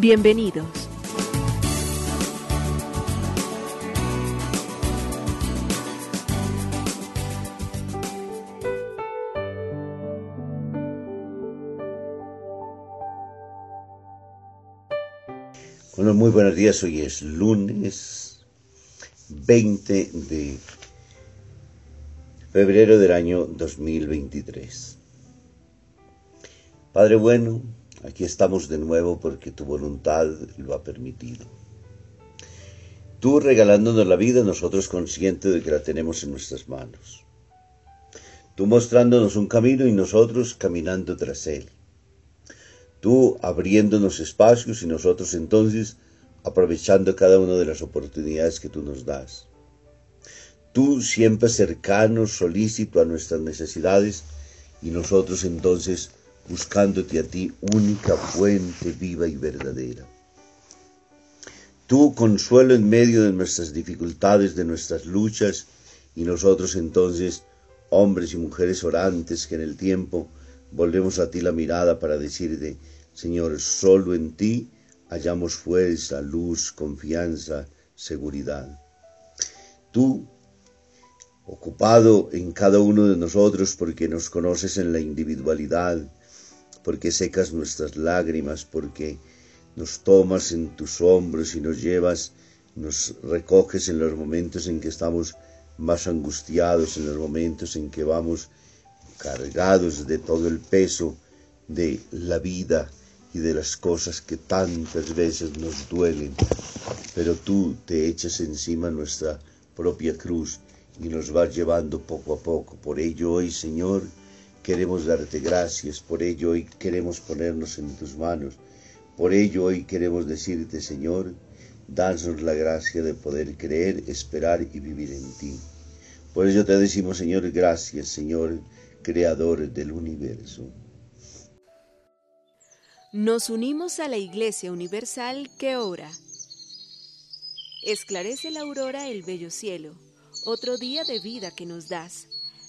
Bienvenidos. Muy buenos días. Hoy es lunes 20 de febrero del año 2023. Padre bueno, aquí estamos de nuevo porque tu voluntad lo ha permitido. Tú regalándonos la vida, nosotros conscientes de que la tenemos en nuestras manos. Tú mostrándonos un camino y nosotros caminando tras él tú abriéndonos espacios y nosotros entonces aprovechando cada una de las oportunidades que tú nos das. Tú siempre cercano, solícito a nuestras necesidades y nosotros entonces buscándote a ti única fuente viva y verdadera. Tú consuelo en medio de nuestras dificultades, de nuestras luchas y nosotros entonces hombres y mujeres orantes que en el tiempo volvemos a ti la mirada para decirte, Señor, solo en ti hallamos fuerza, luz, confianza, seguridad. Tú, ocupado en cada uno de nosotros porque nos conoces en la individualidad, porque secas nuestras lágrimas, porque nos tomas en tus hombros y nos llevas, nos recoges en los momentos en que estamos más angustiados, en los momentos en que vamos cargados de todo el peso de la vida y de las cosas que tantas veces nos duelen, pero tú te echas encima nuestra propia cruz y nos vas llevando poco a poco. Por ello hoy, Señor, queremos darte gracias, por ello hoy queremos ponernos en tus manos, por ello hoy queremos decirte, Señor, danos la gracia de poder creer, esperar y vivir en ti. Por ello te decimos, Señor, gracias, Señor, creador del universo. Nos unimos a la Iglesia Universal que ora. Esclarece la aurora el bello cielo, otro día de vida que nos das.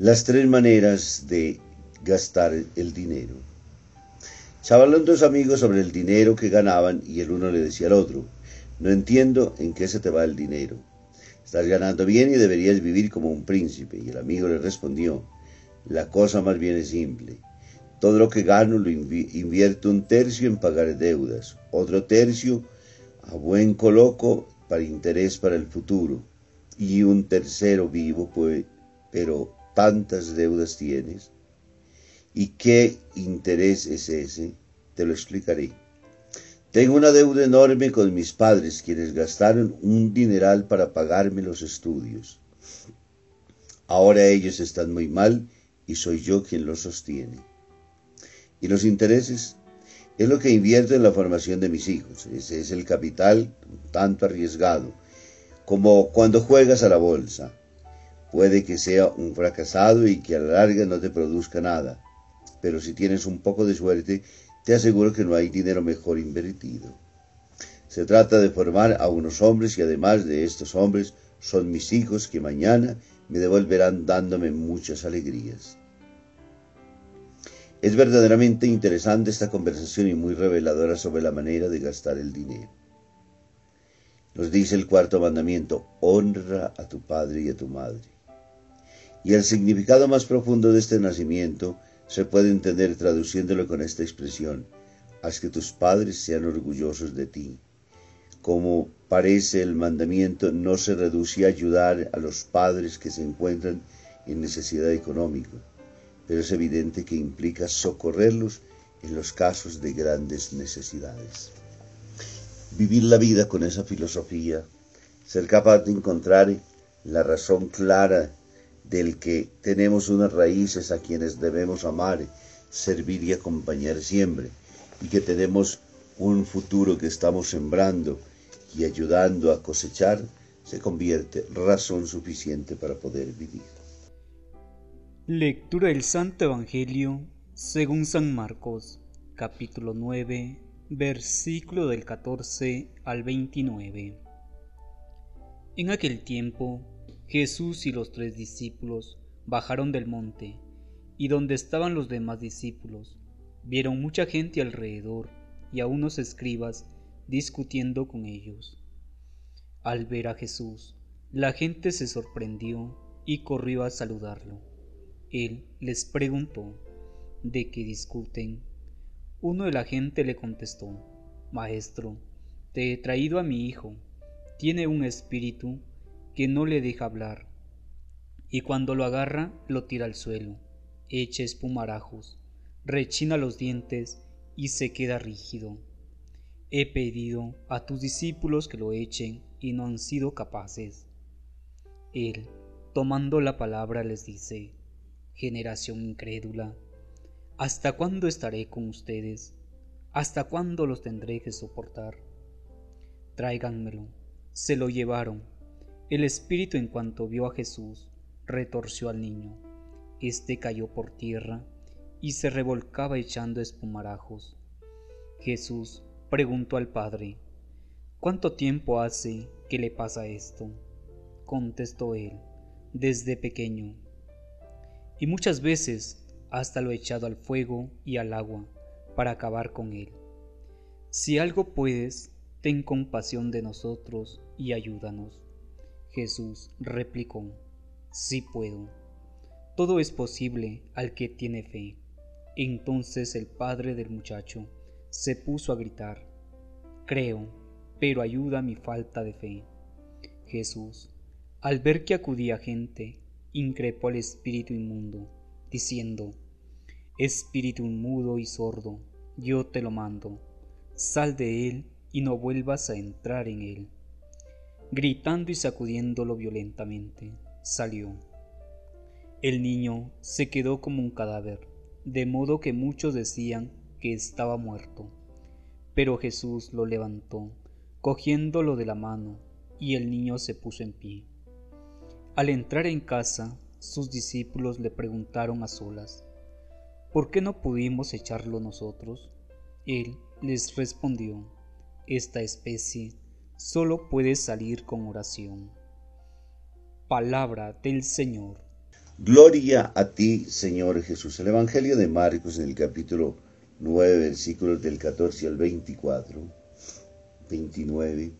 Las tres maneras de gastar el dinero. Charlaron dos amigos sobre el dinero que ganaban y el uno le decía al otro, no entiendo en qué se te va el dinero. Estás ganando bien y deberías vivir como un príncipe. Y el amigo le respondió, la cosa más bien es simple. Todo lo que gano lo invierto un tercio en pagar deudas, otro tercio a buen coloco para interés para el futuro y un tercero vivo, pues, pero tantas deudas tienes ¿Y qué interés es ese? Te lo explicaré. Tengo una deuda enorme con mis padres, quienes gastaron un dineral para pagarme los estudios. Ahora ellos están muy mal y soy yo quien los sostiene. ¿Y los intereses? Es lo que invierto en la formación de mis hijos. Ese es el capital tanto arriesgado, como cuando juegas a la bolsa. Puede que sea un fracasado y que a la larga no te produzca nada, pero si tienes un poco de suerte, te aseguro que no hay dinero mejor invertido. Se trata de formar a unos hombres y además de estos hombres son mis hijos que mañana me devolverán dándome muchas alegrías. Es verdaderamente interesante esta conversación y muy reveladora sobre la manera de gastar el dinero. Nos dice el cuarto mandamiento, honra a tu padre y a tu madre. Y el significado más profundo de este nacimiento se puede entender traduciéndolo con esta expresión, haz que tus padres sean orgullosos de ti. Como parece el mandamiento no se reduce a ayudar a los padres que se encuentran en necesidad económica, pero es evidente que implica socorrerlos en los casos de grandes necesidades. Vivir la vida con esa filosofía, ser capaz de encontrar la razón clara del que tenemos unas raíces a quienes debemos amar, servir y acompañar siempre, y que tenemos un futuro que estamos sembrando y ayudando a cosechar, se convierte razón suficiente para poder vivir. Lectura del Santo Evangelio según San Marcos, capítulo 9, versículo del 14 al 29. En aquel tiempo, Jesús y los tres discípulos bajaron del monte, y donde estaban los demás discípulos, vieron mucha gente alrededor y a unos escribas discutiendo con ellos. Al ver a Jesús, la gente se sorprendió y corrió a saludarlo. Él les preguntó, ¿de qué discuten? Uno de la gente le contestó, Maestro, te he traído a mi hijo. Tiene un espíritu que no le deja hablar, y cuando lo agarra lo tira al suelo, echa espumarajos, rechina los dientes y se queda rígido. He pedido a tus discípulos que lo echen y no han sido capaces. Él, tomando la palabra, les dice, generación incrédula. ¿Hasta cuándo estaré con ustedes? ¿Hasta cuándo los tendré que soportar? Tráiganmelo. Se lo llevaron. El espíritu en cuanto vio a Jesús, retorció al niño. Este cayó por tierra y se revolcaba echando espumarajos. Jesús preguntó al padre, ¿Cuánto tiempo hace que le pasa esto? Contestó él, desde pequeño y muchas veces hasta lo he echado al fuego y al agua para acabar con él. Si algo puedes, ten compasión de nosotros y ayúdanos. Jesús replicó, sí puedo. Todo es posible al que tiene fe. Entonces el padre del muchacho se puso a gritar, creo, pero ayuda mi falta de fe. Jesús, al ver que acudía gente, increpó al espíritu inmundo, diciendo, Espíritu inmudo y sordo, yo te lo mando, sal de él y no vuelvas a entrar en él. Gritando y sacudiéndolo violentamente, salió. El niño se quedó como un cadáver, de modo que muchos decían que estaba muerto. Pero Jesús lo levantó, cogiéndolo de la mano, y el niño se puso en pie. Al entrar en casa, sus discípulos le preguntaron a solas, ¿por qué no pudimos echarlo nosotros? Él les respondió, esta especie solo puede salir con oración. Palabra del Señor. Gloria a ti, Señor Jesús. El Evangelio de Marcos en el capítulo 9, versículos del 14 al 24, 29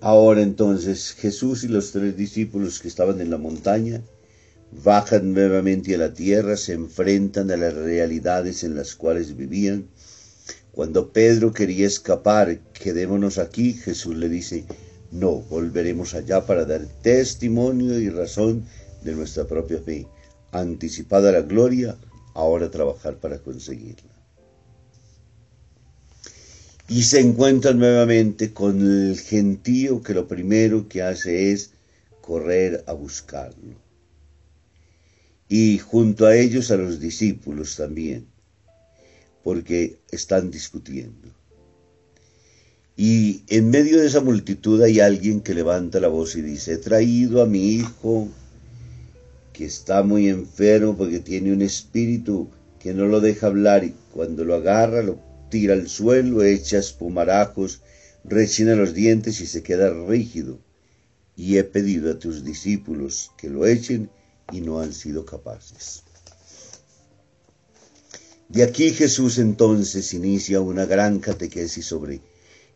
Ahora entonces Jesús y los tres discípulos que estaban en la montaña bajan nuevamente a la tierra, se enfrentan a las realidades en las cuales vivían. Cuando Pedro quería escapar, quedémonos aquí, Jesús le dice, no, volveremos allá para dar testimonio y razón de nuestra propia fe. Anticipada la gloria, ahora trabajar para conseguirla y se encuentra nuevamente con el gentío que lo primero que hace es correr a buscarlo. Y junto a ellos a los discípulos también, porque están discutiendo. Y en medio de esa multitud hay alguien que levanta la voz y dice, he traído a mi hijo que está muy enfermo porque tiene un espíritu que no lo deja hablar y cuando lo agarra lo tira al suelo, echa espumarajos, rechina los dientes y se queda rígido. Y he pedido a tus discípulos que lo echen y no han sido capaces. De aquí Jesús entonces inicia una gran catequesis sobre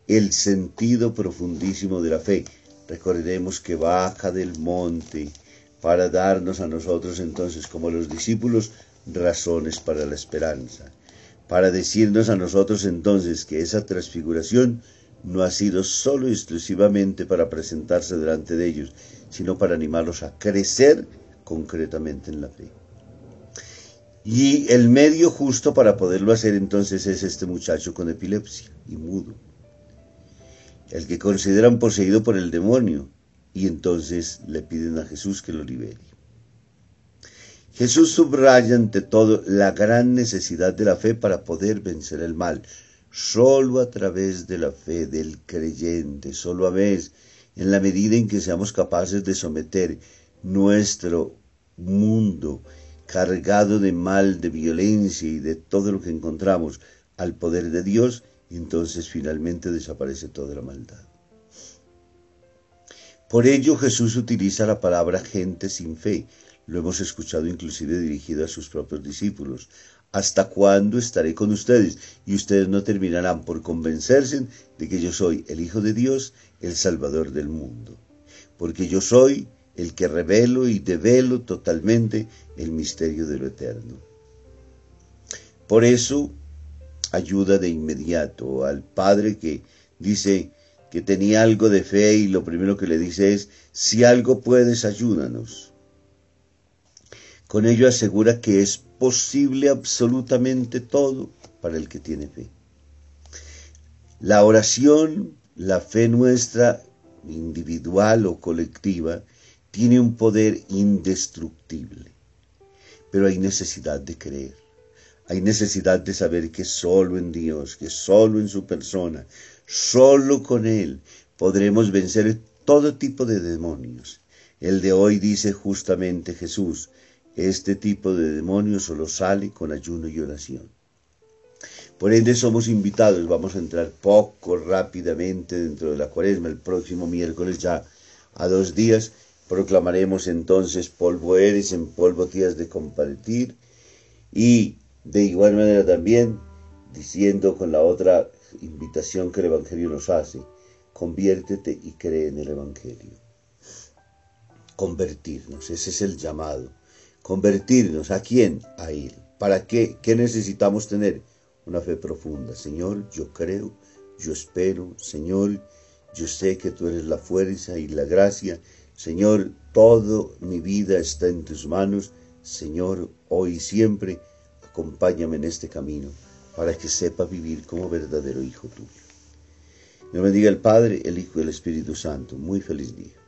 el sentido profundísimo de la fe. Recordemos que baja del monte para darnos a nosotros entonces, como los discípulos, razones para la esperanza, para decirnos a nosotros entonces que esa transfiguración no ha sido solo exclusivamente para presentarse delante de ellos, sino para animarlos a crecer concretamente en la fe. Y el medio justo para poderlo hacer entonces es este muchacho con epilepsia y mudo, el que consideran poseído por el demonio y entonces le piden a Jesús que lo libere. Jesús subraya ante todo la gran necesidad de la fe para poder vencer el mal. Solo a través de la fe del creyente, solo a veces, en la medida en que seamos capaces de someter nuestro mundo cargado de mal, de violencia y de todo lo que encontramos al poder de Dios, entonces finalmente desaparece toda la maldad. Por ello Jesús utiliza la palabra gente sin fe. Lo hemos escuchado inclusive dirigido a sus propios discípulos. ¿Hasta cuándo estaré con ustedes? Y ustedes no terminarán por convencerse de que yo soy el Hijo de Dios, el Salvador del mundo. Porque yo soy el que revelo y develo totalmente el misterio de lo eterno. Por eso, ayuda de inmediato al Padre que dice que tenía algo de fe y lo primero que le dice es, si algo puedes, ayúdanos. Con ello asegura que es posible absolutamente todo para el que tiene fe. La oración, la fe nuestra, individual o colectiva, tiene un poder indestructible. Pero hay necesidad de creer. Hay necesidad de saber que solo en Dios, que solo en su persona, solo con Él podremos vencer todo tipo de demonios. El de hoy dice justamente Jesús, este tipo de demonios solo sale con ayuno y oración. Por ende somos invitados, vamos a entrar poco rápidamente dentro de la cuaresma, el próximo miércoles ya a dos días, Proclamaremos entonces polvo eres, en polvo tías de compartir y de igual manera también diciendo con la otra invitación que el Evangelio nos hace, conviértete y cree en el Evangelio. Convertirnos, ese es el llamado. Convertirnos, ¿a quién? A Él. ¿Para qué? ¿Qué necesitamos tener? Una fe profunda. Señor, yo creo, yo espero, Señor, yo sé que tú eres la fuerza y la gracia Señor, toda mi vida está en tus manos. Señor, hoy y siempre, acompáñame en este camino para que sepa vivir como verdadero hijo tuyo. Me bendiga el Padre, el Hijo y el Espíritu Santo. Muy feliz día.